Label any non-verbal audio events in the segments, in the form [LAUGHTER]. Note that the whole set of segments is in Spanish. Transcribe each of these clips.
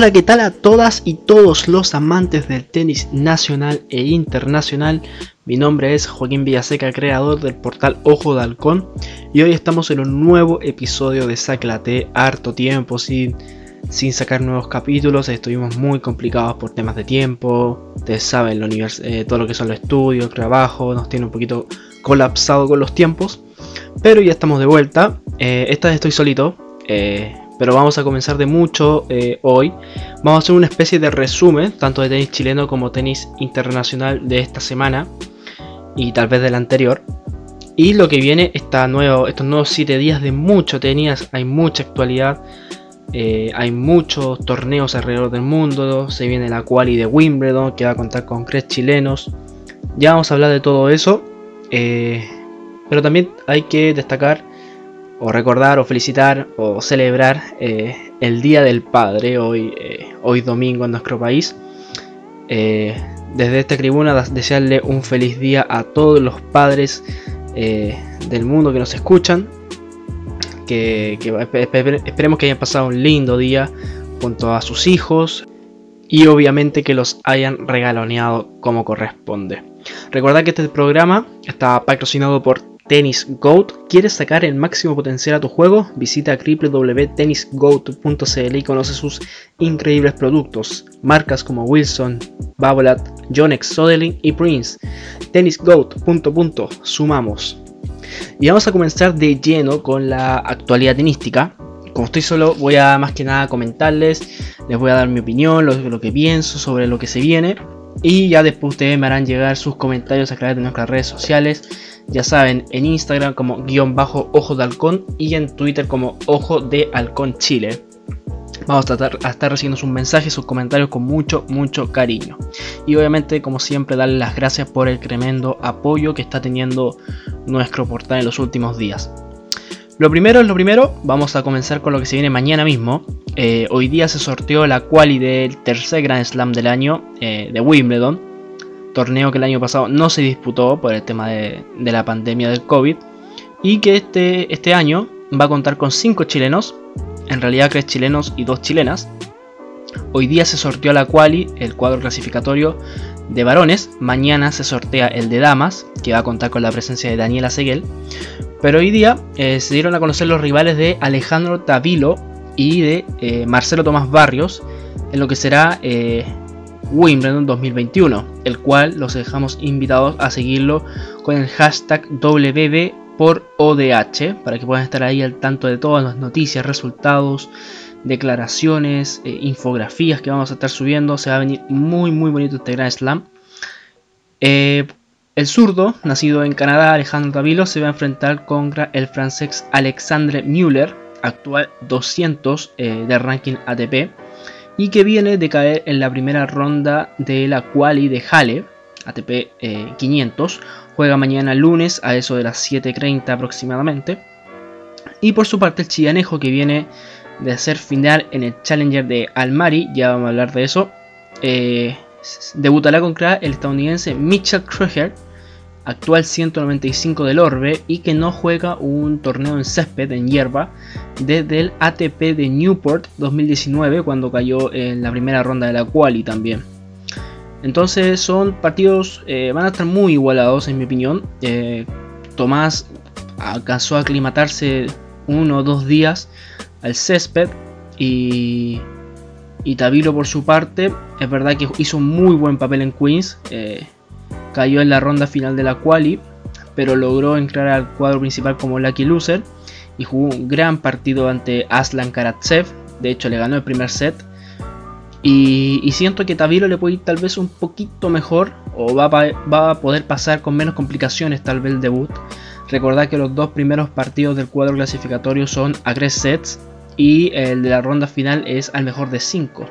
Hola, ¿qué tal a todas y todos los amantes del tenis nacional e internacional? Mi nombre es Joaquín Villaseca, creador del portal Ojo de Halcón, y hoy estamos en un nuevo episodio de Saclate, harto tiempo. Sin, sin sacar nuevos capítulos, estuvimos muy complicados por temas de tiempo, ustedes saben, eh, todo lo que son los estudios, el trabajo, nos tiene un poquito colapsado con los tiempos, pero ya estamos de vuelta, eh, esta vez estoy solito, eh, pero vamos a comenzar de mucho eh, hoy. Vamos a hacer una especie de resumen, tanto de tenis chileno como tenis internacional de esta semana y tal vez del anterior. Y lo que viene, esta nuevo, estos nuevos 7 días de mucho tenis, hay mucha actualidad, eh, hay muchos torneos alrededor del mundo, se viene la quali de Wimbledon que va a contar con tres chilenos. Ya vamos a hablar de todo eso, eh, pero también hay que destacar o recordar o felicitar o celebrar eh, el Día del Padre hoy, eh, hoy domingo en nuestro país. Eh, desde esta tribuna desearle un feliz día a todos los padres del mundo que nos escuchan. Que, esperemos que hayan pasado un lindo día junto a sus hijos y obviamente que los hayan regaloneado como corresponde. Recordad que este programa está patrocinado por Tennis Goat. ¿Quieres sacar el máximo potencial a tu juego? Visita www.tennisgoat.cl y conoce sus increíbles productos. Marcas como Wilson, Babolat, Yonex, Sodeling y Prince. Tennisgoat. Sumamos. Y vamos a comenzar de lleno con la actualidad tenística. Como estoy solo, voy a más que nada comentarles, les voy a dar mi opinión, lo que pienso sobre lo que se viene. Y ya después ustedes me harán llegar sus comentarios a través de nuestras redes sociales ya saben, en Instagram como guion bajo ojo de halcón y en Twitter como ojo de halcón chile. Vamos a, tratar, a estar recibiendo sus mensajes, sus comentarios con mucho, mucho cariño. Y obviamente, como siempre, darle las gracias por el tremendo apoyo que está teniendo nuestro portal en los últimos días. Lo primero es lo primero, vamos a comenzar con lo que se viene mañana mismo. Eh, hoy día se sorteó la quali del tercer Grand Slam del año eh, de Wimbledon torneo que el año pasado no se disputó por el tema de, la pandemia del COVID y que este, este año va a contar con 5 chilenos, en realidad 3 chilenos y 2 chilenas. Hoy día se sorteó la quali, el cuadro clasificatorio de varones, mañana se sortea el de damas, que va a contar con la presencia de Daniela Seguel, pero hoy día eh, se dieron a conocer los rivales de Alejandro Tavilo y de eh, Marcelo Tomás Barrios, en lo que será eh, Wimbledon 2021, el cual los dejamos invitados a seguirlo con el hashtag WB por ODH para que puedan estar ahí al tanto de todas las noticias, resultados, declaraciones, infografías que vamos a estar subiendo. Se va a venir muy muy bonito este Grand Slam. El zurdo, nacido en Canadá, Alejandro Davilo, se va a enfrentar contra el francés Alexandre Müller, actual 200 eh, del ranking ATP y que viene de caer en la primera ronda de la quali de Halle, ATP 500. Eh, Juega mañana lunes a eso de las 7.30 aproximadamente. Y por su parte el chillanejo que viene de hacer final en el Challenger de Almari, ya vamos a hablar de eso, eh, debutará contra el estadounidense Mitchell Kruger actual 195 del Orbe y que no juega un torneo en césped, en hierba, desde el ATP de Newport 2019 cuando cayó en la primera ronda de la quali también. Entonces son partidos, eh, van a estar muy igualados en mi opinión. Eh, Tomás alcanzó a aclimatarse uno o dos días al césped y, y Tabilo por su parte es verdad que hizo un muy buen papel en Queens. Eh, cayó en la ronda final de la quali, pero logró entrar al cuadro principal como lucky loser y jugó un gran partido ante Aslan Karatsev, de hecho le ganó el primer set. Y, siento que Tavilo le puede ir tal vez un poquito mejor o va, va, a poder pasar con menos complicaciones tal vez el debut. Recordad que los dos primeros partidos del cuadro clasificatorio son a 3 sets y el de la ronda final es al mejor de 5.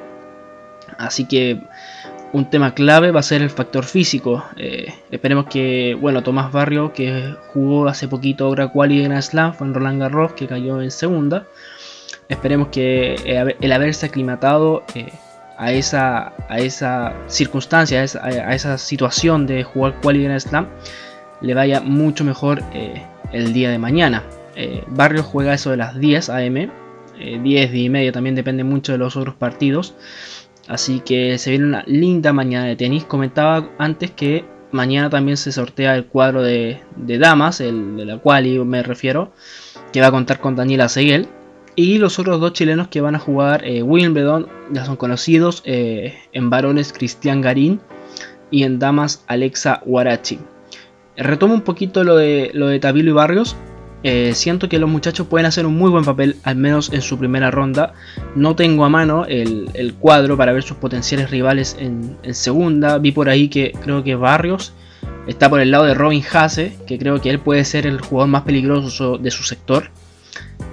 Así que un tema clave va a ser el factor físico. Eh, esperemos que, bueno, Tomás Barrio, que jugó hace poquito ahora quali en Slam, fue en Roland Garros, que cayó en segunda. Esperemos que eh, el haberse aclimatado eh, a, esa, a esa circunstancia, a esa, situación de jugar quali en Slam, le vaya mucho mejor el día de mañana. Barrio juega eso de las 10 am 10, 10 y media, también depende mucho de los otros partidos. Así que se viene una linda mañana de tenis. Comentaba antes que mañana también se sortea el cuadro de, damas, el de la cual me refiero, que va a contar con Daniela Seguel. Y los otros dos chilenos que van a jugar eh, Wimbledon, ya son conocidos, eh, en varones Cristian Garín y en damas Alexa Warachi. Retomo un poquito lo de, lo de Tabilo y Barrios. Eh, siento que los muchachos pueden hacer un muy buen papel, al menos en su primera ronda. No tengo a mano el, cuadro para ver sus potenciales rivales en, segunda. Vi por ahí que creo que Barrios está por el lado de Robin Hasse, que creo que él puede ser el jugador más peligroso de su sector.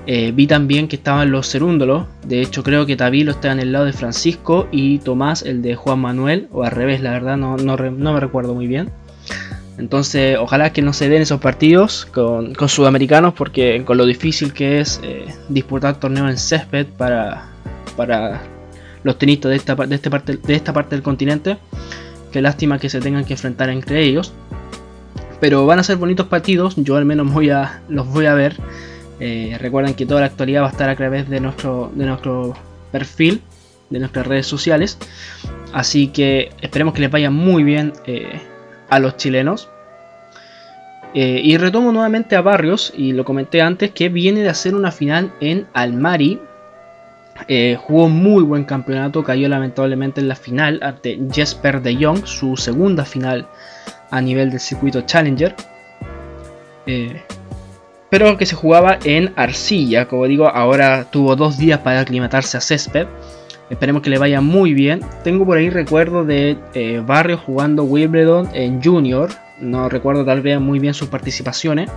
Eh, vi también que estaban los Cerúndolos. De hecho, creo que Tabilo está en el lado de Francisco y Tomás el de Juan Manuel, o al revés, la verdad, no, no me recuerdo muy bien. Entonces, ojalá que no se den esos partidos con, sudamericanos, porque con lo difícil que es eh, disputar torneos en césped para, para los tenistas de esta, de, este parte, de esta parte del continente. Qué lástima que se tengan que enfrentar entre ellos. Pero van a ser bonitos partidos, yo al menos voy a, los voy a ver. Eh, recuerden que toda la actualidad va a estar a través de nuestro, de nuestro perfil, de nuestras redes sociales. Así que esperemos que les vaya muy bien. Eh, a los chilenos. Eh, y retomo nuevamente a Barrios, y lo comenté antes, que viene de hacer una final en Almari. Eh, jugó muy buen campeonato, cayó lamentablemente en la final ante Jesper de Jong, su segunda final a nivel del circuito Challenger. Eh, pero que se jugaba en arcilla, como digo, ahora tuvo dos días para aclimatarse a césped. Esperemos que le vaya muy bien. Tengo por ahí recuerdo de eh, Barrio jugando Wimbledon en Junior. No recuerdo tal vez muy bien sus participaciones.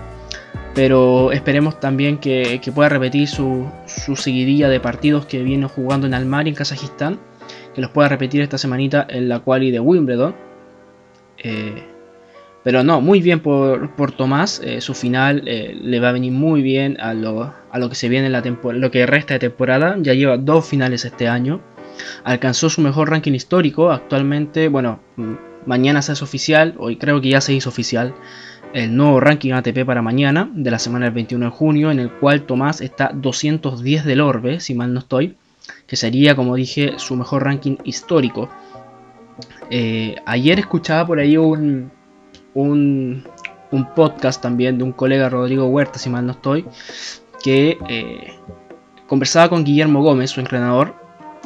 Pero esperemos también que, pueda repetir su, seguidilla de partidos que viene jugando en Almari, en Kazajistán. Que los pueda repetir esta semanita en la quali de Wimbledon. Eh, pero no, muy bien por, Tomás. Eh, su final le va a venir muy bien a lo, a lo que se viene en la lo que resta de temporada. Ya lleva dos finales este año. Alcanzó su mejor ranking histórico. Actualmente, bueno, mañana se hace oficial. Hoy creo que ya se hizo oficial el nuevo ranking ATP para mañana, de la semana del 21 de junio, en el cual Tomás está 210 del Orbe, si mal no estoy, que sería, como dije, su mejor ranking histórico. Eh, ayer escuchaba por ahí un, un, un, podcast también de un colega Rodrigo Huerta, si mal no estoy, que eh, conversaba con Guillermo Gómez, su entrenador,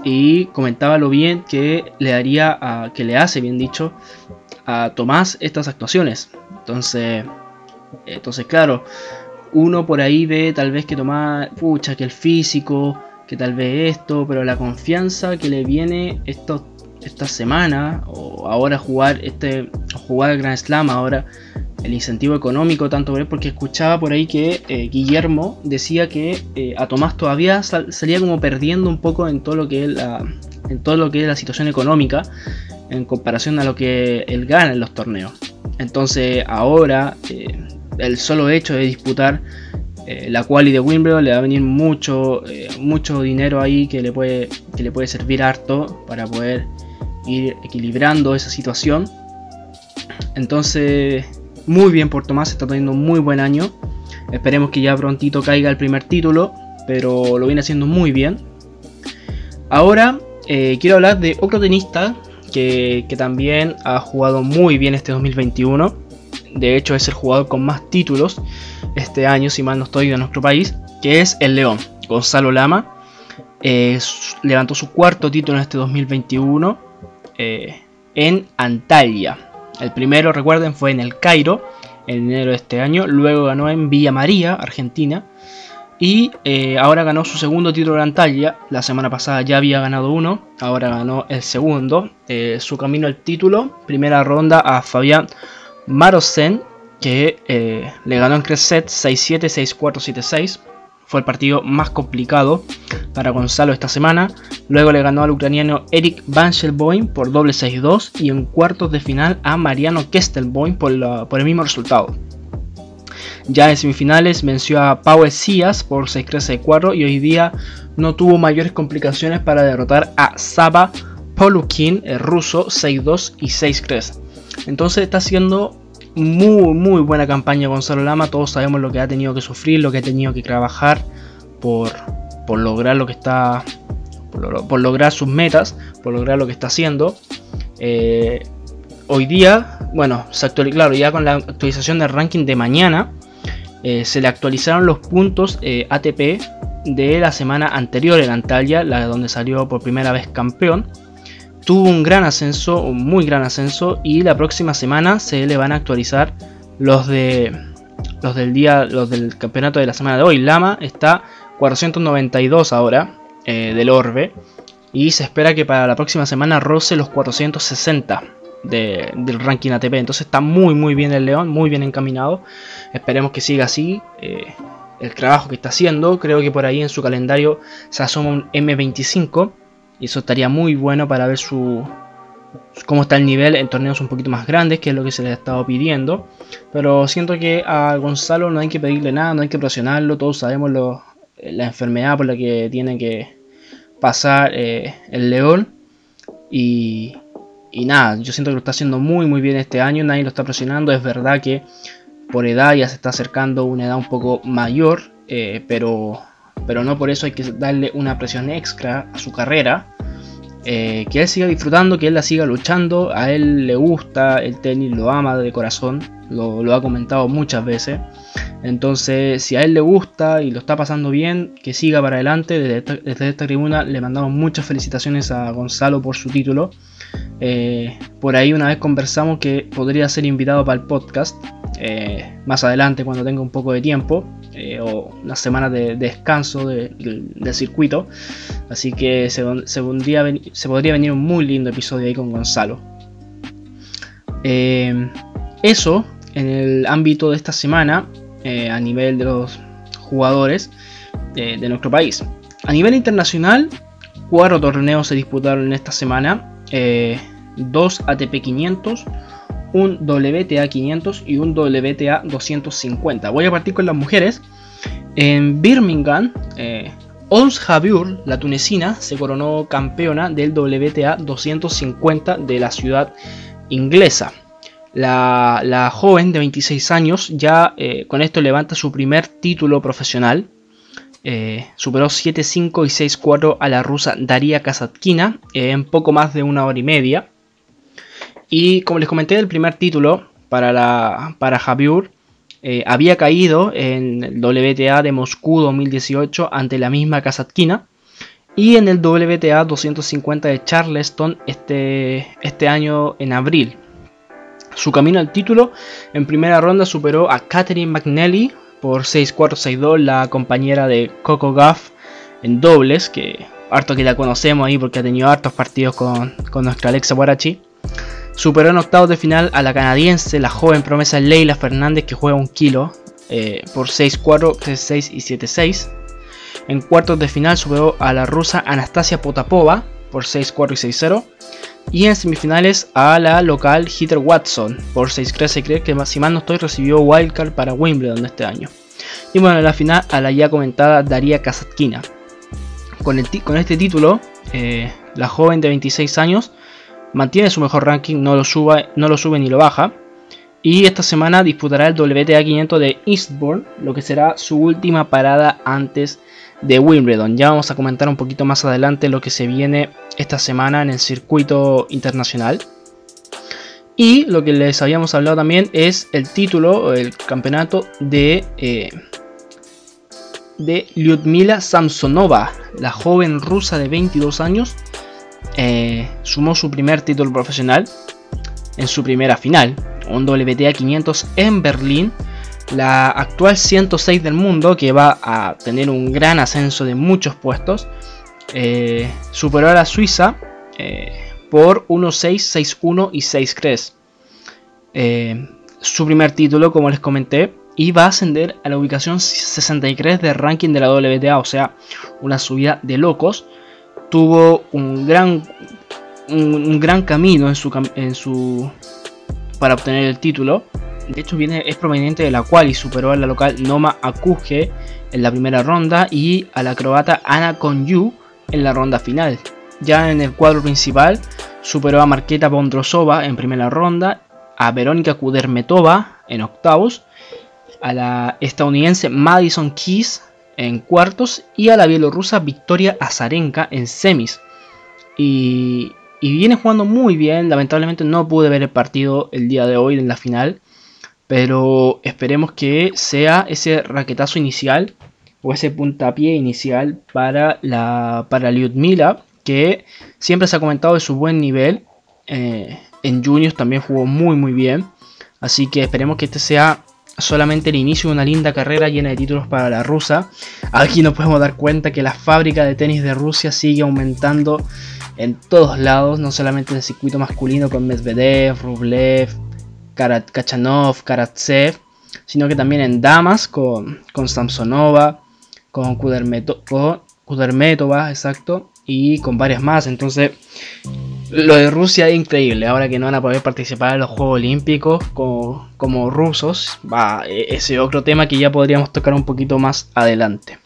y comentaba lo bien que le haría, a, que le hace, bien dicho, a Tomás estas actuaciones. Entonces, entonces claro, uno por ahí ve tal vez que Tomás, pucha, que el físico, que tal vez esto, pero la confianza que le viene esto, esta semana, o ahora jugar este, jugar Grand Slam, ahora el incentivo económico tanto porque escuchaba por ahí que eh, Guillermo decía que eh, a Tomás todavía salía como perdiendo un poco en todo lo que es la, en todo lo que es la situación económica en comparación a lo que él gana en los torneos. Entonces ahora eh, el solo hecho de disputar la quali de Wimbledon le va a venir mucho, mucho dinero ahí que le, puede, que le puede servir harto para poder ir equilibrando esa situación. Entonces muy bien por Tomás, está teniendo un muy buen año. Esperemos que ya prontito caiga el primer título, pero lo viene haciendo muy bien. Ahora eh, quiero hablar de otro tenista que, también ha jugado muy bien este 2021. De hecho es el jugador con más títulos este año, si mal no estoy, de nuestro país, que es el León, Gonzalo Lama. Eh, levantó su cuarto título en este 2021 eh, en Antalya, el primero, recuerden, fue en el Cairo, en enero de este año. Luego ganó en Villa María, Argentina. Y eh, ahora ganó su segundo título de Antalya. La semana pasada ya había ganado uno, ahora ganó el segundo. Eh, su camino al título, primera ronda a Fabián Marosen, que eh, le ganó en Cresset 6-7, 6-4, 7-6 fue el partido más complicado para Gonzalo esta semana. Luego le ganó al ucraniano Eric Van Schelboim por doble 6-2 y en cuartos de final a Mariano Kestelboim por, por el mismo resultado. Ya en semifinales venció a Pau Sias por 6-3-6-4 y hoy día no tuvo mayores complicaciones para derrotar a Saba Polukin, el ruso, 6-2 y 6-3. Entonces está siendo muy, muy buena campaña Gonzalo Lama. Todos sabemos lo que ha tenido que sufrir, lo que ha tenido que trabajar por, por lograr lo que está, por, lograr sus metas, por lograr lo que está haciendo. Eh, hoy día, bueno, se actualizó, claro, ya con la actualización del ranking de mañana, eh, se le actualizaron los puntos eh, ATP de la semana anterior en Antalya, la donde salió por primera vez campeón. Tuvo un gran ascenso, un muy gran ascenso, y la próxima semana se le van a actualizar los de los del día, los del campeonato de la semana de hoy. Lama está 492 ahora eh, del Orbe y se espera que para la próxima semana roce los 460 del ranking ATP. Entonces está muy muy bien el León, muy bien encaminado. Esperemos que siga así. Eh, el trabajo que está haciendo. Creo que por ahí en su calendario se asoma un M25. Y eso estaría muy bueno para ver su cómo está el nivel en torneos un poquito más grandes, que es lo que se le ha estado pidiendo. Pero siento que a Gonzalo no hay que pedirle nada, no hay que presionarlo. Todos sabemos la enfermedad por la que tiene que pasar eh, el León. Y, y nada, yo siento que lo está haciendo muy muy bien este año, nadie lo está presionando, es verdad que por edad ya se está acercando una edad un poco mayor, eh, pero, pero no por eso hay que darle una presión extra a su carrera. Eh, que él siga disfrutando, que él la siga luchando, a él le gusta el tenis, lo ama de corazón, lo, ha comentado muchas veces. Entonces, si a él le gusta y lo está pasando bien, que siga para adelante. Desde esta tribuna le mandamos muchas felicitaciones a Gonzalo por su título. Eh, por ahí una vez conversamos que podría ser invitado para el podcast eh, más adelante cuando tenga un poco de tiempo eh, o unas semanas de, descanso del circuito. Así que se, podría venir un muy lindo episodio ahí con Gonzalo. eso en el ámbito de esta semana a nivel de los jugadores de nuestro país. A nivel internacional, cuatro torneos se disputaron en esta semana eh, dos ATP 500, un WTA 500 y un WTA 250. Voy a partir con las mujeres. En Birmingham, eh, Ons la tunecina, se coronó campeona del WTA 250 de la ciudad inglesa. La, joven de 26 años ya eh, con esto levanta su primer título profesional eh, superó 7-5 y 6-4 a la rusa Daria Kasatkina en poco más de una hora y media. Y como les comenté, el primer título para, para Javier eh, había caído en el WTA de Moscú 2018 ante la misma Kasatkina. Y en el WTA 250 de Charleston este, este año en abril. Su camino al título en primera ronda superó a Catherine McNally por 6-4-6-2 la compañera de Coco Gaff en dobles, que harto que la conocemos ahí porque ha tenido hartos partidos con, nuestra Alexa Guarachi. Superó en octavos de final a la canadiense, la joven promesa Leila Fernández que juega un kilo eh, por 6-4, 6 y 7-6. En cuartos de final superó a la rusa Anastasia Potapova por 6-4 y 6-0. Y en semifinales a la local Heather Watson por 6-3 que si mal no estoy recibió wildcard para Wimbledon este año. Y bueno, en la final a la ya comentada Daria Kasatkina. Con, este título, eh, la joven de 26 años mantiene su mejor ranking, no lo, suba, no lo sube ni lo baja. Y esta semana disputará el WTA 500 de Eastbourne, lo que será su última parada antes de Wimbledon. Ya vamos a comentar un poquito más adelante lo que se viene esta semana en el circuito internacional. Y lo que les habíamos hablado también es el título, el campeonato de, eh, de Lyudmila Samsonova, la joven rusa de 22 años. Eh, sumó su primer título profesional en su primera final, un WTA 500 en Berlín la actual 106 del mundo, que va a tener un gran ascenso de muchos puestos, eh, superó a la Suiza eh, por 1-6, 6-1 y 6-3. Eh, su primer título, como les comenté, y va a ascender a la ubicación 63 del ranking de la WTA, o sea, una subida de locos. Tuvo un gran, un, gran camino en su, en su, para obtener el título. De hecho, viene, es proveniente de la cual y superó a la local Noma Akuge en la primera ronda y a la croata Ana Konju en la ronda final. Ya en el cuadro principal superó a Marketa Bondrosova en primera ronda, a Verónica Kudermetova en octavos, a la estadounidense Madison Keys en cuartos y a la bielorrusa Victoria Azarenka en semis. Y, viene jugando muy bien, lamentablemente no pude ver el partido el día de hoy en la final, pero esperemos que sea ese raquetazo inicial o ese puntapié inicial para la para Lyudmila, que siempre se ha comentado de su buen nivel. Eh, en juniors también jugó muy muy bien. Así que esperemos que este sea solamente el inicio de una linda carrera llena de títulos para la rusa. Aquí nos podemos dar cuenta que la fábrica de tenis de Rusia sigue aumentando en todos lados, no solamente en el circuito masculino con Medvedev, Rublev, Kachanov, Karatsev, sino que también en damas con, con Samsonova, con Kudermetova, exacto, y con varias más. Entonces, lo de Rusia es increíble. Ahora que no van a poder participar en los Juegos Olímpicos como, como rusos, va, e-, ese otro tema que ya podríamos tocar un poquito más adelante.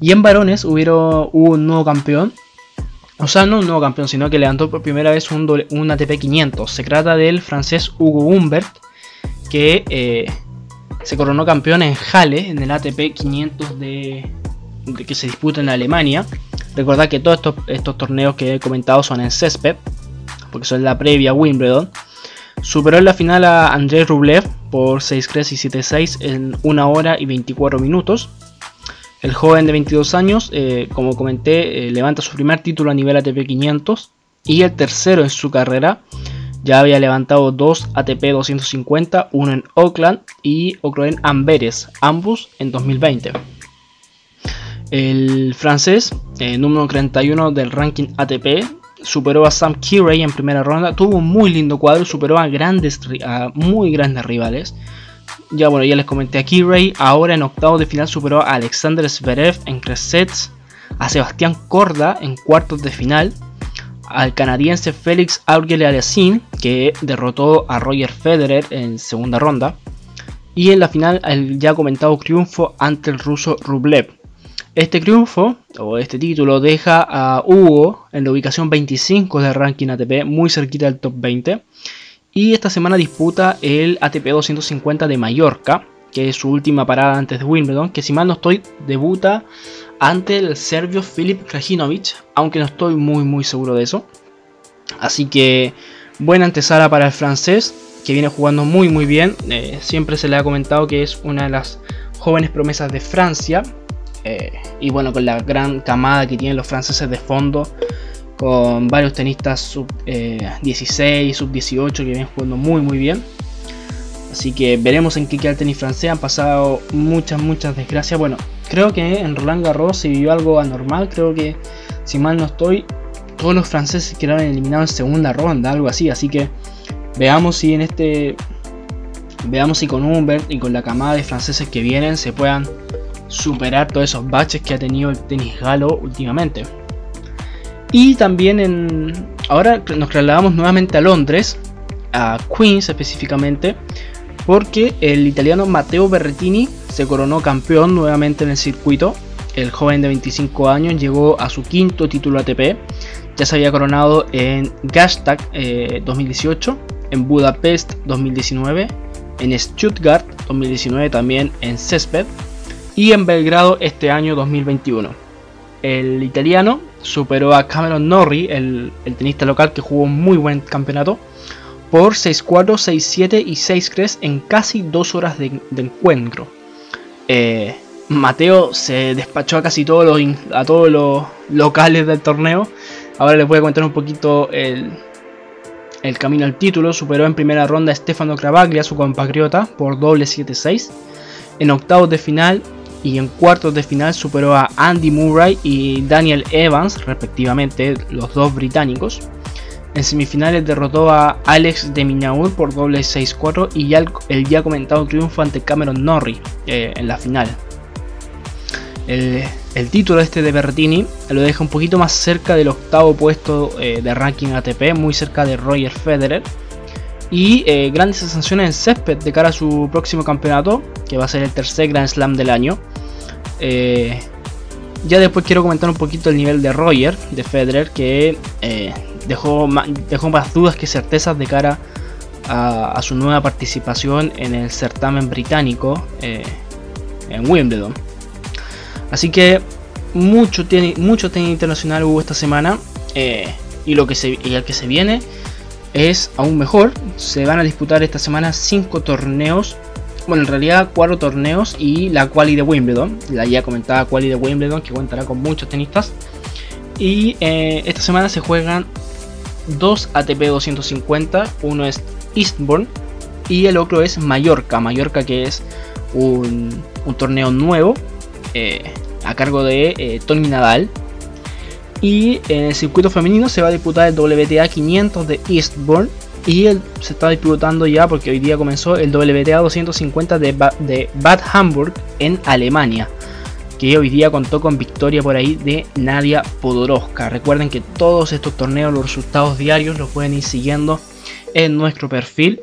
Y en varones hubo un nuevo campeón. O sea, no un nuevo campeón, sino que levantó por primera vez un, un ATP 500. Se trata del francés Hugo Humbert, que eh, se coronó campeón en Halle, en el ATP 500 de, que se disputa en Alemania. Recordad que todos estos, torneos que he comentado son en césped, porque son la previa Wimbledon. Superó en la final a Andrei Rublev por 6-3 y 7-6 en 1 hora y 24 minutos. El joven de 22 años, eh, como comenté, eh, levanta su primer título a nivel ATP 500 y el tercero en su carrera. Ya había levantado dos ATP 250, uno en Oakland y otro en Amberes, ambos en 2020. El francés, eh, número 31 del ranking ATP, superó a Sam Kirey en primera ronda. Tuvo un muy lindo cuadro, superó a grandes, muy grandes rivales. Ya bueno, ya les comenté a Kirey. Ahora en octavo de final superó a Alexander Zverev en tres sets. A Sebastián Corda en cuartos de final. Al canadiense Félix Auger-Aliassime que derrotó a Roger Federer en segunda ronda. Y en la final el ya comentado triunfo ante el ruso Rublev. Este triunfo, o este título, deja a Hugo en la ubicación 25 del ranking ATP, muy cerquita del top 20. Y esta semana disputa el ATP 250 de Mallorca, que es su última parada antes de Wimbledon, que si mal no estoy, debuta ante el serbio Filip Krajinovic, aunque no estoy muy muy seguro de eso. Así que buena antesala para el francés, que viene jugando muy muy bien. Eh, siempre se le ha comentado que es una de las jóvenes promesas de Francia, eh, y bueno, con la gran camada que tienen los franceses de fondo, con varios tenistas sub 16, eh, sub 18 que vienen jugando muy muy bien. Así que veremos en qué queda el tenis francés. Han pasado muchas, muchas desgracias. Bueno, creo que en Roland Garros se vivió algo anormal. Creo que, si mal no estoy, todos los franceses quedaron eliminados en segunda ronda, algo así. Así que veamos si en este. Veamos si con Humbert y con la camada de franceses que vienen se puedan superar todos esos baches que ha tenido el tenis galo últimamente. Y también en. Ahora nos trasladamos nuevamente a Londres, a Queens específicamente, porque el italiano Matteo Berrettini se coronó campeón nuevamente en el circuito. El joven de 25 años llegó a su quinto título ATP. Ya se había coronado en Gastag 2018, eh, en Budapest 2019, en Stuttgart 2019 también en Césped y en Belgrado este año 2021. El italiano superó a Cameron Norrie, el, tenista local que jugó un muy buen campeonato, por 6-4, 6-7 y 6-3 en casi dos horas de, encuentro. Eh, Mateo se despachó a casi todos los, a todos los locales del torneo. Ahora les voy a contar un poquito el, el camino al título. Superó en primera ronda a Stefano Cravaglia, su compatriota, por doble 7-6. En octavos de final y en cuartos de final superó a Andy Murray y Daniel Evans, respectivamente, los dos británicos. En semifinales derrotó a Alex de Minaur por doble 6-4 y el, ya comentado triunfo ante Cameron Norrie eh, en la final. El, título este de Bertini lo deja un poquito más cerca del octavo puesto eh, de ranking ATP, muy cerca de Roger Federer. Y eh, grandes sensaciones en césped de cara a su próximo campeonato, que va a ser el tercer Grand Slam del año. Eh, ya después quiero comentar un poquito el nivel de Roger, de Federer, que eh, dejó, dejó más dudas que certezas de cara a, su nueva participación en el certamen británico en Wimbledon. Así que mucho, tiene, mucho tenis internacional hubo esta semana. Y lo que y el que se viene es aún mejor. Se van a disputar esta semana 5 torneos. Bueno, en realidad 4 torneos y la quali de Wimbledon. La ya comentada quali de Wimbledon que contará con muchos tenistas. Y eh, esta semana se juegan dos ATP 250. Uno es Eastbourne y el otro es Mallorca. Mallorca que es un, torneo nuevo eh, a cargo de eh, Tony Nadal. Y en el circuito femenino se va a disputar el WTA 500 de Eastbourne. Y se está disputando ya porque hoy día comenzó el WTA 250 de, de Bad Hamburg en Alemania que hoy día contó con victoria por ahí de Nadia Podoroska. Recuerden que todos estos torneos, los resultados diarios los pueden ir siguiendo en nuestro perfil.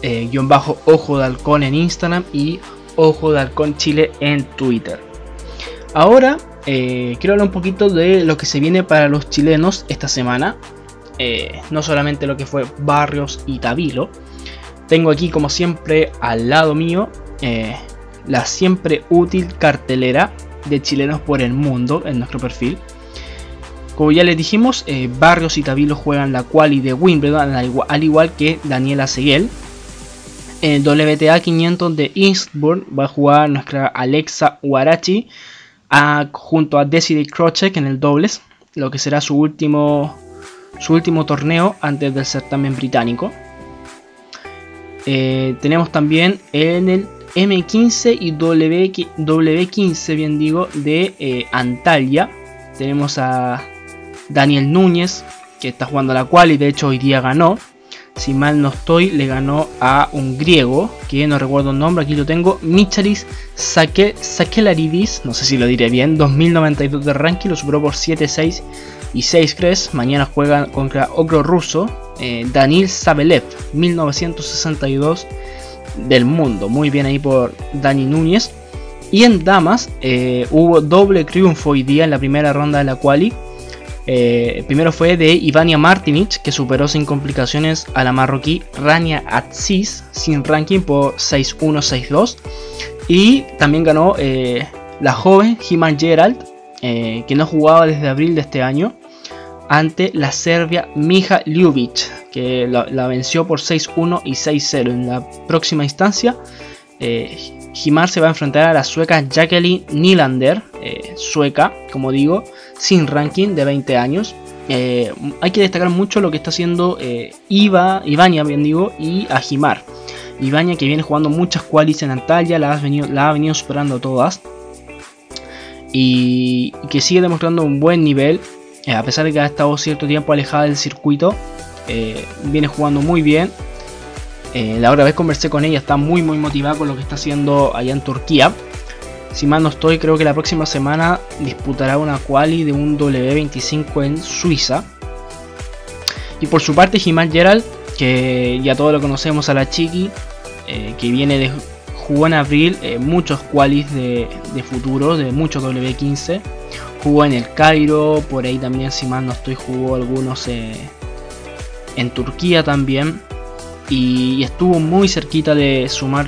Eh, guion bajo Ojo de Halcón en Instagram y Ojo de Halcón Chile en Twitter. Ahora eh, quiero hablar un poquito de lo que se viene para los chilenos esta semana. Eh, no solamente lo que fue Barrios y Tabilo. Tengo aquí como siempre al lado mío la siempre útil cartelera de chilenos por el mundo en nuestro perfil. Como ya les dijimos, eh, Barrios y Tabilo juegan la quali de Wimbledon al igual que Daniela Seguel. En WTA 500 de Eastbourne va a jugar nuestra Alexa Huarachi junto a Desiree Krocek en el dobles, lo que será su último, su último torneo antes del certamen británico. Eh, tenemos también en el M15 y w, 15 bien digo, de eh, Antalya. Tenemos a Daniel Núñez, que está jugando la cual y de hecho hoy día ganó. Si mal no estoy, le ganó a un griego, que no recuerdo el nombre, aquí lo tengo, Michalis Sakelaridis, no sé si lo diré bien, 2092 de ranking, lo superó por 7-6 y 6 3 Mañana juegan contra otro ruso, eh, Danil Sabelev, 1962 del mundo. Muy bien ahí por Dani Núñez. Y en damas eh, hubo doble triunfo hoy día en la primera ronda de la quali. Eh, primero fue de Ivania Martinic, que superó sin complicaciones a la marroquí Rania Aziz, sin ranking por 6-1-6-2. Y también ganó eh, la joven Himan Gerald, que no jugaba desde abril de este año, ante la serbia Mija Ljubic, que la, venció por 6-1 y 6-0. En la próxima instancia, eh, Himar se va a enfrentar a la sueca Jacqueline Nylander, eh, sueca, como digo, sin ranking de 20 años. Eh, hay que destacar mucho lo que está haciendo Iva, Ivania, bien digo, y a Himar. Ivania que viene jugando muchas qualis en Antalya, la, la ha venido superando todas. Y que sigue demostrando un buen nivel, a pesar de que ha estado cierto tiempo alejada del circuito. Eh, viene jugando muy bien. Eh, la otra vez conversé con ella, está muy muy motivada con lo que está haciendo allá en Turquía. Si mal no estoy, creo que la próxima semana disputará una quali de un W25 en Suiza. Y por su parte, Jimal Gerald, que ya todos lo conocemos a la Chiqui, eh, que viene de jugó en abril muchos qualis de, de, futuro, de muchos W15. Jugó en el Cairo, por ahí también, si mal no estoy, jugó algunos en Turquía también y estuvo muy cerquita de sumar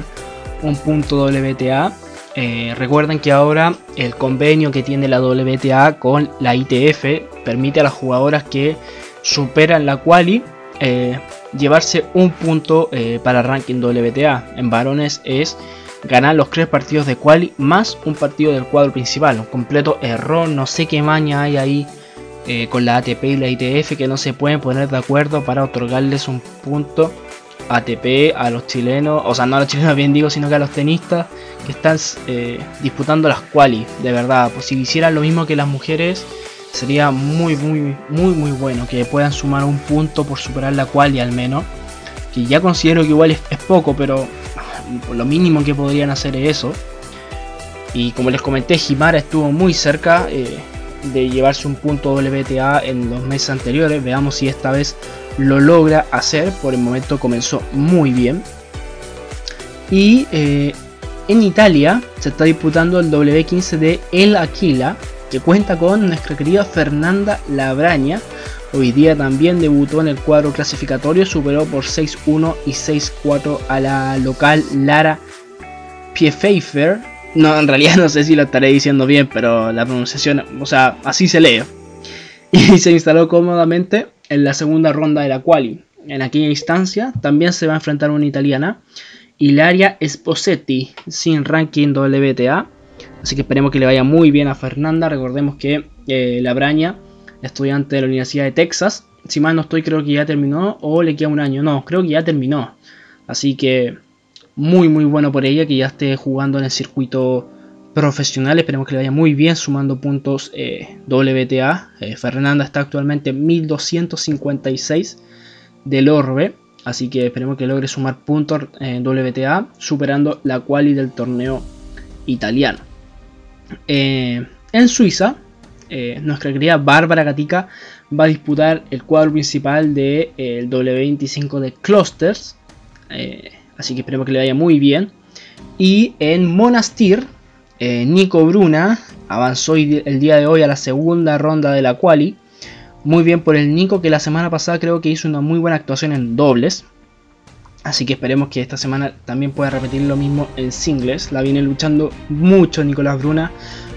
un punto WTA. Eh, recuerden que ahora el convenio que tiene la WTA con la ITF permite a las jugadoras que superan la quali eh, llevarse un punto eh, para ranking WTA. En varones es ganar los tres partidos de quali más un partido del cuadro principal. Un completo error, no sé qué maña hay ahí eh, con la ATP y la ITF que no se pueden poner de acuerdo para otorgarles un punto ATP a los chilenos, o sea, no a los chilenos [LAUGHS] bien digo, sino que a los tenistas que están eh, disputando las quali, de verdad. Pues si hicieran lo mismo que las mujeres, sería muy, muy, muy, muy bueno que puedan sumar un punto por superar la quali al menos. Que ya considero que igual es, poco, pero lo mínimo que podrían hacer es eso. Y como les comenté, Jimara estuvo muy cerca. Eh, de llevarse un punto WTA en los meses anteriores. Veamos si esta vez lo logra hacer. Por el momento comenzó muy bien. Y eh, en Italia se está disputando el W15 de El Aquila, que cuenta con nuestra querida Fernanda Labraña. Hoy día también debutó en el cuadro clasificatorio, superó por 6-1 y 6-4 a la local Lara Piefeifer No, en realidad [LAUGHS] no sé si lo estaré diciendo bien, pero la pronunciación, o sea, así se lee. [LAUGHS] Y se instaló cómodamente en la segunda ronda de la quali. En aquella instancia también se va a enfrentar una italiana, Hilaria Esposetti, sin ranking WTA. Así que esperemos que le vaya muy bien a Fernanda. Recordemos que eh, la estudiante de la Universidad de Texas, si mal no estoy, creo que ya terminó o le queda un año. No, creo que ya terminó. Así que muy muy bueno por ella que ya esté jugando en el circuito profesional. Esperemos que le vaya muy bien sumando puntos eh, WTA. Eh, Fernanda está actualmente en 1256 del Orbe. Así que esperemos que logre sumar puntos en WTA, superando la quali del torneo italiano. Eh, en Suiza, nuestra querida Bárbara Gatica va a disputar el cuadro principal del de, W25 de Clusters. así que esperemos que le vaya muy bien. Y en Monastir, eh, Nico Bruna avanzó el día de hoy a la segunda ronda de la quali. Muy bien por el Nico que la semana pasada creo que hizo una muy buena actuación en dobles. Así que esperemos que esta semana también pueda repetir lo mismo en singles. La viene luchando mucho Nicolás Bruna.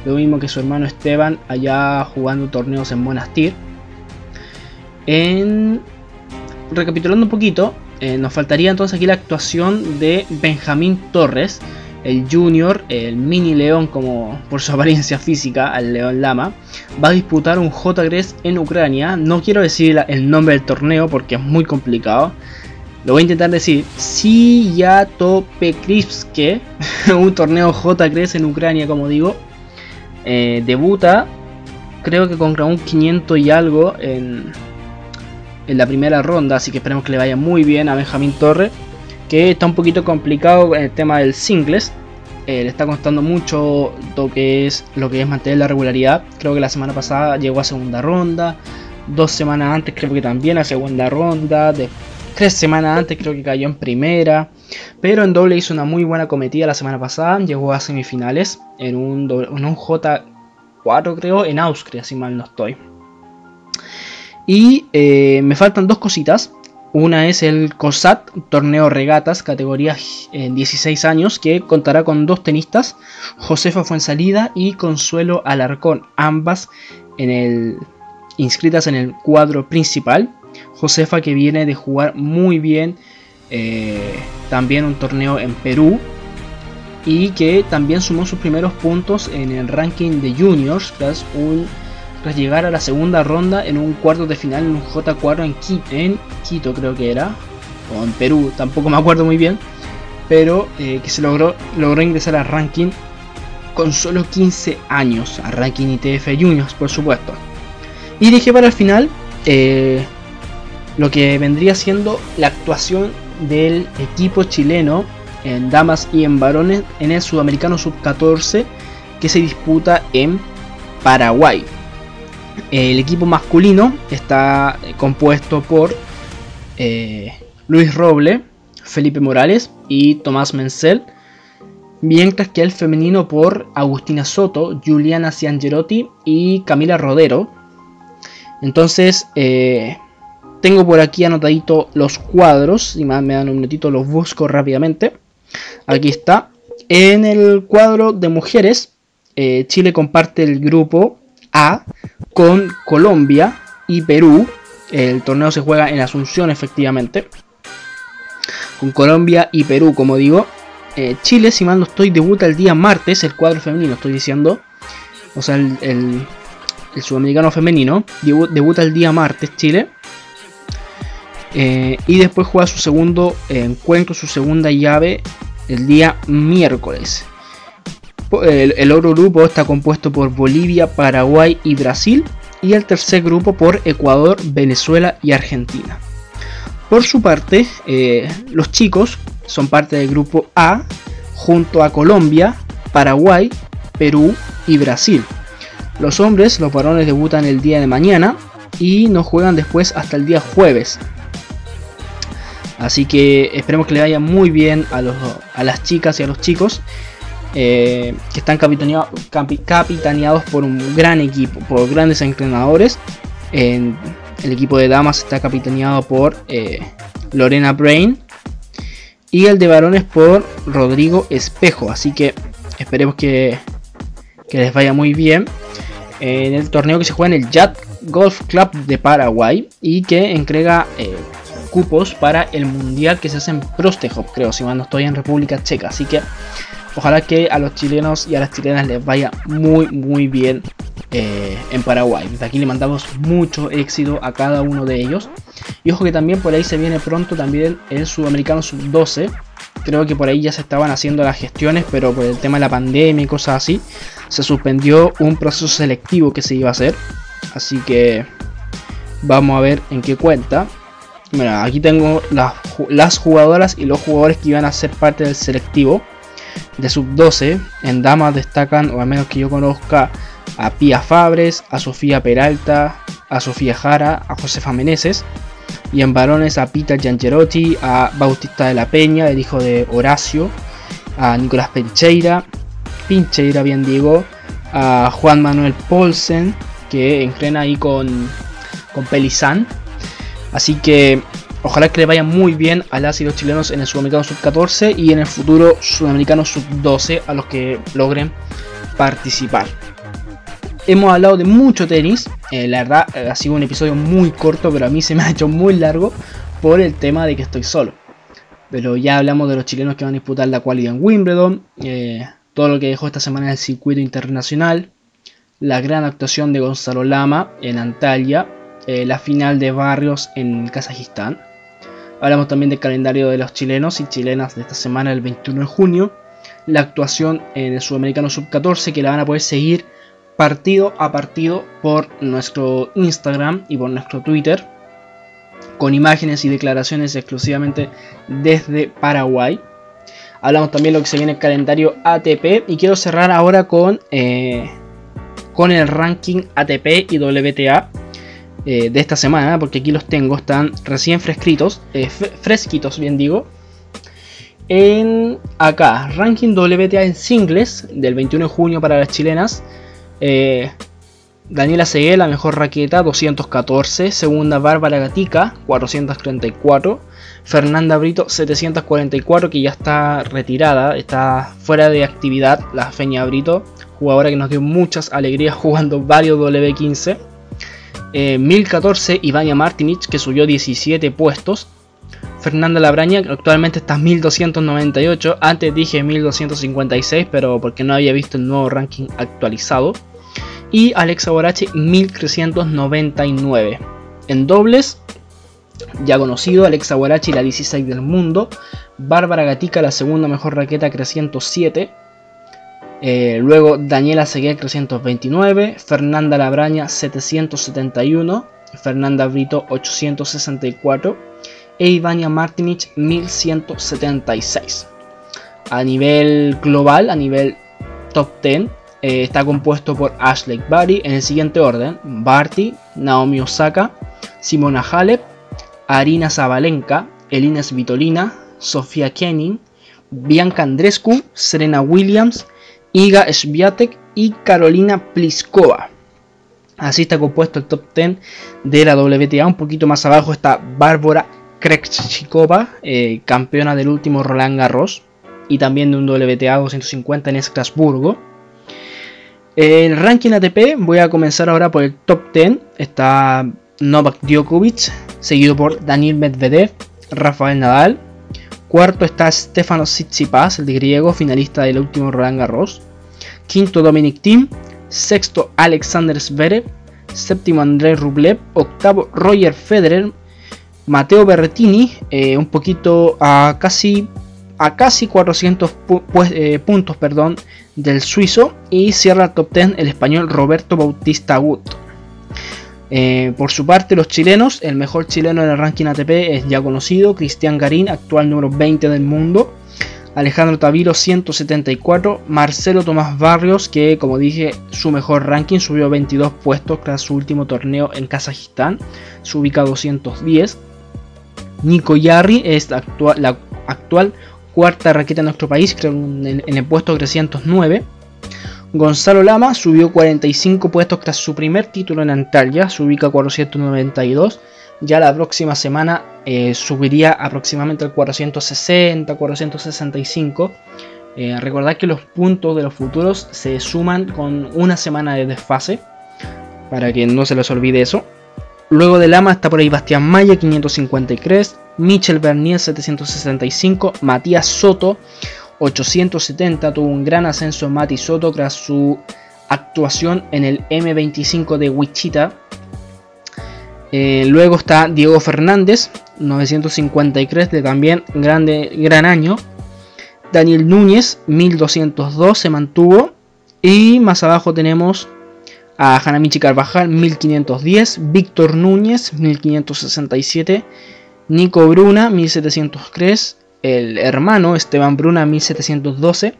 Lo mismo que su hermano Esteban allá jugando torneos en Monastir. En... Recapitulando un poquito, eh, nos faltaría entonces aquí la actuación de Benjamín Torres el Junior, el Mini León como por su apariencia física, al León Lama, va a disputar un J3 en Ucrania. No quiero decir el nombre del torneo porque es muy complicado. Lo voy a intentar decir. Siyatopekrivske, [LAUGHS] un torneo J3 en Ucrania, como digo. Eh, debuta, creo que contra un 500 y algo en, en la primera ronda. Así que esperemos que le vaya muy bien a Benjamín Torre que está un poquito complicado en el tema del singles. Eh, le está costando mucho lo que, es, lo que es mantener la regularidad. Creo que la semana pasada llegó a segunda ronda. Dos semanas antes creo que también a segunda ronda. De, tres semanas antes creo que cayó en primera. Pero en doble hizo una muy buena cometida la semana pasada. Llegó a semifinales en un, en un J4 creo en Austria, si mal no estoy. Y eh, me faltan dos cositas. Una es el COSAT, torneo regatas, categoría en 16 años, que contará con dos tenistas, Josefa Fuensalida y Consuelo Alarcón, ambas inscritas en el cuadro principal. Josefa que viene de jugar muy bien eh, también un torneo en Perú y que también sumó sus primeros puntos en el ranking de juniors tras un llegar a la segunda ronda en un cuarto de final en un J4 en Quito, creo que era, o en Perú, tampoco me acuerdo muy bien, pero eh, que se logró, logró ingresar al ranking con solo 15 años, a ranking ITF Juniors por supuesto. Y dejé para el final eh, lo que vendría siendo la actuación del equipo chileno en damas y en varones en el sudamericano sub-14 que se disputa en Paraguay. El equipo masculino está compuesto por eh, Luis Roble, Felipe Morales y Tomás Mencel, mientras que el femenino por Agustina Soto, Juliana Ciangerotti y Camila Rodero. Entonces, eh, tengo por aquí anotadito los cuadros, y más me dan un minutito, los busco rápidamente. Aquí está. En el cuadro de mujeres, eh, Chile comparte el grupo Con Colombia y Perú. El torneo se juega en Asunción efectivamente. Con Colombia y Perú, como digo. Eh, Chile, si mal no estoy, debuta el día martes, el cuadro femenino, estoy diciendo. O sea, el, sudamericano femenino. Debuta el día martes Chile. Eh, y después juega su segundo encuentro, su segunda llave, el día miércoles. El, otro grupo está compuesto por Bolivia, Paraguay y Brasil. Y el tercer grupo por Ecuador, Venezuela y Argentina. Por su parte, eh, los chicos son parte del grupo A junto a Colombia, Paraguay, Perú y Brasil. Los hombres, los varones debutan el día de mañana y no juegan después hasta el día jueves. Así que esperemos que le vaya muy bien a, a las chicas y a los chicos. Eh, que están capitaneados por un gran equipo, por grandes entrenadores. el equipo de damas está capitaneado por eh, Lorena Brain y el de varones por Rodrigo Espejo. Así que Esperemos que, les vaya muy bien en el torneo que se juega en el Yacht Golf Club de Paraguay y que entrega eh, cupos para el mundial que se hace en Prostehop, creo, si no estoy en República Checa. Así que ojalá que a los chilenos y a las chilenas les vaya muy, muy bien eh, en Paraguay. Desde aquí le mandamos mucho éxito a cada uno de ellos. Y ojo que también por ahí se viene pronto también el Sudamericano Sub-12. Creo que por ahí ya se estaban haciendo las gestiones, pero por el tema de la pandemia y cosas así, se suspendió un proceso selectivo que se iba a hacer. Así que vamos a ver en qué cuenta. Mira, aquí tengo las jugadoras y los jugadores que iban a ser parte del selectivo de sub-12. En damas destacan, o al menos que yo conozca, a Pia Fabres, a Sofía Peralta, a Sofía Jara, a Josefa Meneses. Y en varones a Pita Giangerotti, a Bautista de la Peña, el hijo de Horacio, a Nicolás Pincheira, Pincheira bien digo, a Juan Manuel Polsen, que entrena ahí con, con Pelizán. Así que ojalá que le vaya muy bien a las y los chilenos en el Sudamericano Sub-14 y en el futuro Sudamericano Sub-12 a los que logren participar. Hemos hablado de mucho tenis, eh, la verdad eh, ha sido un episodio muy corto, pero a mí se me ha hecho muy largo por el tema de que estoy solo. Pero ya hablamos de los chilenos que van a disputar la cualidad en Wimbledon, eh, todo lo que dejó esta semana en el circuito internacional, la gran actuación de Gonzalo Lama en Antalya, la final de Barrios en Kazajistán. Hablamos también del calendario de los chilenos y chilenas de esta semana, el 21 de junio, la actuación en el Sudamericano Sub-14 que la van a poder seguir partido a partido por nuestro Instagram y por nuestro Twitter, con imágenes y declaraciones exclusivamente desde Paraguay. Hablamos también de lo que se viene el calendario ATP y quiero cerrar ahora con, eh, con el ranking ATP y WTA eh, de esta semana, porque aquí los tengo, están recién fresquitos, eh, fresquitos bien digo. En acá, ranking WTA en singles del 21 de junio para las chilenas. Eh, Daniela Segué, la mejor raqueta, 214. Segunda, Bárbara Gatica, 434. Fernanda Brito, 744, que ya está retirada, está fuera de actividad. La Feña Brito, jugadora que nos dio muchas alegrías jugando varios W15. 1014, Ivania Martinich, que subió 17 puestos. Fernanda Labraña, que actualmente está 1298. Antes dije 1256, pero porque no había visto el nuevo ranking actualizado. Y Alexa Borachi 1399. En dobles, ya conocido, Alexa Borachi la 16 del mundo. Bárbara Gatica la segunda mejor raqueta 307. Eh, luego Daniela Seguer 329. Fernanda Labraña 771. Fernanda Brito 864 e Ivania Martinich 1176. A nivel global, a nivel top 10, eh, está compuesto por Ashley Barry en el siguiente orden: Barty, Naomi Osaka, Simona Halep, Arina Zabalenka, Elina Svitolina, Sofía Kenin, Bianca Andrescu, Serena Williams, Iga Swiatek y Carolina Pliskova. Así está compuesto el top 10 de la WTA. Un poquito más abajo está Bárbara Krejcikova, eh, campeona del último Roland Garros y también de un WTA 250 en Estrasburgo. El ranking ATP, voy a comenzar ahora por el top 10. Está Novak Djokovic, seguido por Daniel Medvedev, Rafael Nadal. Cuarto está Stefano Tsitsipas, el griego, finalista del último Roland Garros. Quinto Dominic Thiem. Sexto Alexander Zverev. Séptimo Andrei Rublev. Octavo Roger Federer. Mateo Berrettini, eh, un poquito a casi, a casi 400 pues, eh, puntos perdón, del suizo. Y cierra el top 10 el español Roberto Bautista Agut. Eh, por su parte, los chilenos, el mejor chileno en el ranking ATP es ya conocido, Cristian Garín, actual número 20 del mundo. Alejandro Taviro 174, Marcelo Tomás Barrios, que como dije, su mejor ranking subió 22 puestos tras su último torneo en Kazajistán, se ubica 210. Nico Yarri es la actual, cuarta raqueta en nuestro país, creo en, el puesto 309. Gonzalo Lama subió 45 puestos tras su primer título en Antalya, se ubica 492. Ya la próxima semana eh, subiría aproximadamente al 460, 465. Eh, recordad que los puntos de los futuros se suman con una semana de desfase. Para que no se les olvide eso. Luego de Lama está por ahí Bastián Maya 553. Michel Bernier 765. Matías Soto 870. Tuvo un gran ascenso Mati Soto tras su actuación en el M25 de Wichita. Eh, luego está Diego Fernández 953 de también grande, gran año. Daniel Núñez, 1202 se mantuvo. Y más abajo tenemos a Hanamichi Carvajal, 1510. Víctor Núñez, 1567. Nico Bruna, 1703. El hermano Esteban Bruna, 1712.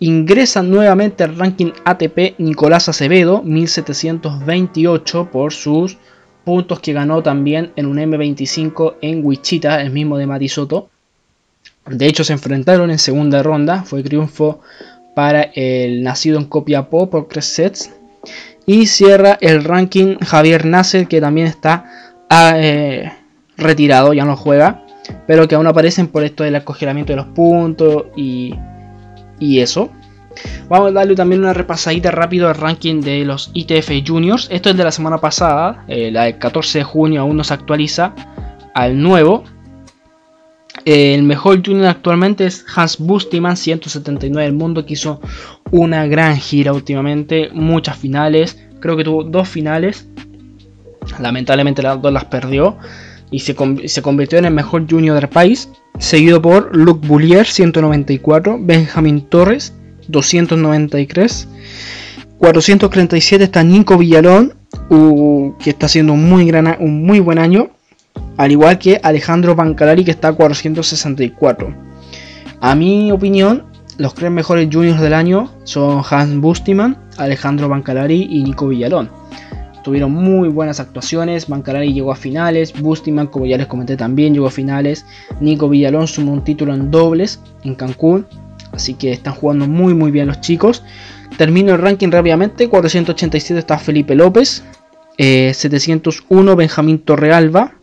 Ingresa nuevamente al ranking ATP Nicolás Acevedo, 1728 por sus puntos que ganó también en un M25 en Wichita, el mismo de Matisoto. De hecho, se enfrentaron en segunda ronda. Fue triunfo para el nacido en Copiapó por 3 sets. Y cierra el ranking Javier Nasser, que también está ah, eh, retirado, ya no juega. Pero que aún aparecen por esto del acogelamiento de los puntos y, y eso. Vamos a darle también una repasadita rápido al ranking de los ITF Juniors. Esto es de la semana pasada, eh, 14 de junio aún no se actualiza al nuevo. El mejor junior actualmente es Hans Bustiman, 179 del mundo, que hizo una gran gira últimamente, muchas finales, creo que tuvo dos finales, lamentablemente las dos las perdió y se, convirtió en el mejor junior del país, seguido por Luc Boulier, 194, Benjamin Torres, 293, 437 está Nico Villalón, que está haciendo un muy, gran, un muy buen año, al igual que Alejandro Bancalari que está a 464. A mi opinión, los tres mejores juniors del año son Hans Bustiman, Alejandro Bancalari y Nico Villalón. Tuvieron muy buenas actuaciones, Bancalari llegó a finales, Bustiman, como ya les comenté, también llegó a finales, Nico Villalón sumó un título en dobles en Cancún, así que están jugando muy muy bien los chicos. Termino el ranking rápidamente, 487 está Felipe López, 701 eh, Benjamín Torrealba,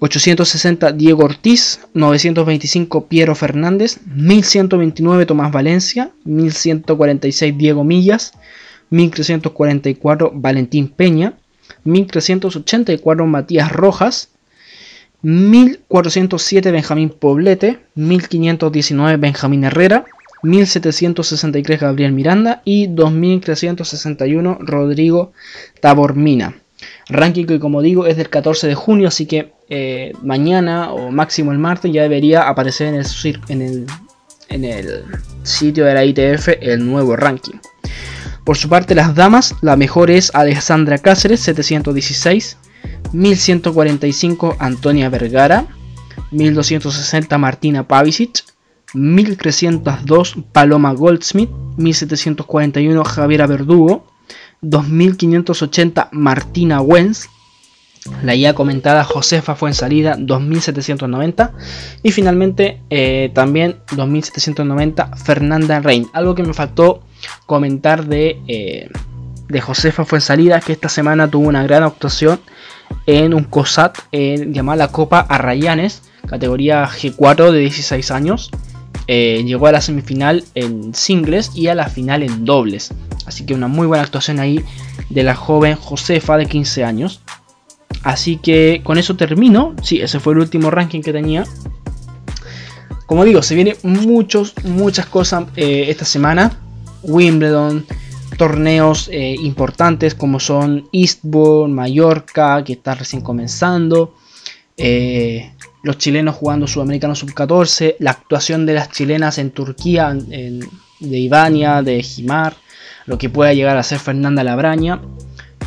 860 Diego Ortiz, 925 Piero Fernández, 1129 Tomás Valencia, 1146 Diego Millas, 1344 Valentín Peña, 1384 Matías Rojas, 1407 Benjamín Poblete, 1519 Benjamín Herrera, 1763 Gabriel Miranda y 2361 Rodrigo Tabormina. Ranking que como digo es del 14 de junio, así que eh, mañana o máximo el martes ya debería aparecer en el, en, el, en el sitio de la ITF el nuevo ranking. Por su parte las damas, la mejor es Alexandra Cáceres 716, 1145 Antonia Vergara, 1260 Martina Pavicic, 1302 Paloma Goldsmith, 1741 Javiera Verdugo, 2580 Martina Wenz, la ya comentada Josefa fue en salida 2790 y finalmente eh, también 2790 Fernanda Rein. Algo que me faltó comentar de, eh, de Josefa fue en salida que esta semana tuvo una gran actuación en un COSAT llamada la Copa Arrayanes, categoría G4 de 16 años. Eh, llegó a la semifinal en singles y a la final en dobles. Así que una muy buena actuación ahí de la joven Josefa de 15 años. Así que con eso termino. Sí, ese fue el último ranking que tenía. Como digo, se vienen muchos, muchas cosas eh, esta semana. Wimbledon, torneos eh, importantes como son Eastbourne, Mallorca, que está recién comenzando los chilenos jugando Sudamericano Sub-14, la actuación de las chilenas en Turquía, de Ivania, de Jimar, lo que pueda llegar a ser Fernanda Labraña.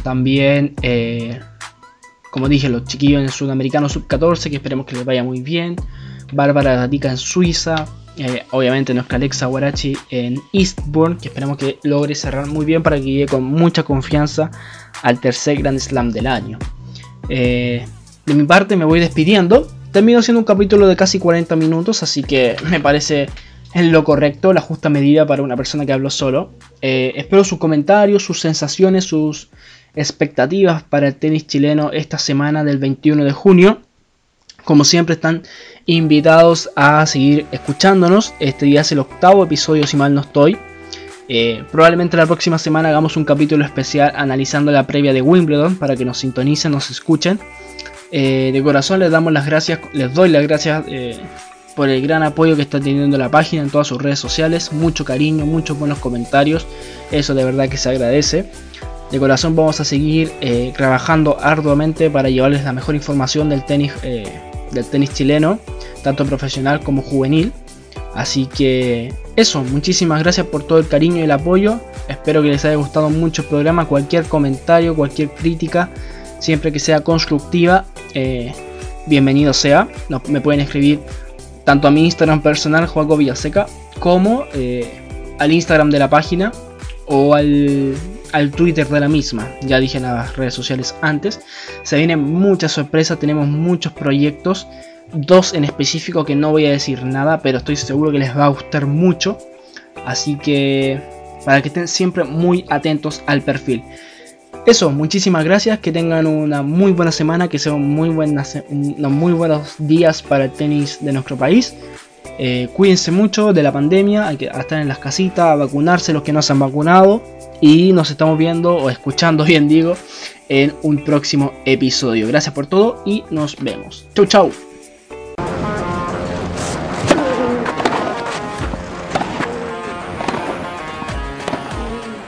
También, eh, como dije, los chiquillos en Sudamericano Sub-14, que esperemos que les vaya muy bien. Bárbara Gatica en Suiza. Eh, obviamente nuestra Alexa Guarachi en Eastbourne, que esperemos que logre cerrar muy bien para que llegue con mucha confianza al tercer Grand Slam del año. Eh, de mi parte me voy despidiendo. Termino siendo un capítulo de casi 40 minutos, así que me parece en lo correcto, la justa medida para una persona que habló solo. Eh, espero sus comentarios, sus sensaciones, sus expectativas para el tenis chileno esta semana del 21 de junio. Como siempre están invitados a seguir escuchándonos. Este día es el octavo episodio si mal no estoy. Eh, probablemente la próxima semana hagamos un capítulo especial analizando la previa de Wimbledon para que nos sintonicen, nos escuchen. Eh, de corazón les damos las gracias, les doy las gracias eh, por el gran apoyo que está teniendo la página en todas sus redes sociales, mucho cariño, muchos buenos comentarios, eso de verdad que se agradece. De corazón vamos a seguir trabajando arduamente para llevarles la mejor información del tenis, del tenis chileno, tanto profesional como juvenil. Así que eso, muchísimas gracias por todo el cariño y el apoyo. Espero que les haya gustado mucho el programa. Cualquier comentario, cualquier crítica, siempre que sea constructiva, eh, bienvenido sea. me pueden escribir tanto a mi Instagram personal, Joaco Villaseca, como eh, al Instagram de la página o al, al Twitter de la misma. Ya dije en las redes sociales antes. Se vienen muchas sorpresas, tenemos muchos proyectos dos en específico que no voy a decir nada, pero estoy seguro que les va a gustar mucho. Así que para que estén siempre muy atentos al perfil. Eso, muchísimas gracias, que tengan una muy buena semana, que sean muy, buenas, unos muy buenos días para el tenis de nuestro país. Eh, cuídense mucho de la pandemia, hay que estar en las casitas, a vacunarse los que no se han vacunado. Y nos estamos viendo o escuchando, [LAUGHS] bien digo, en un próximo episodio. Gracias por todo y nos vemos. Chau, chau.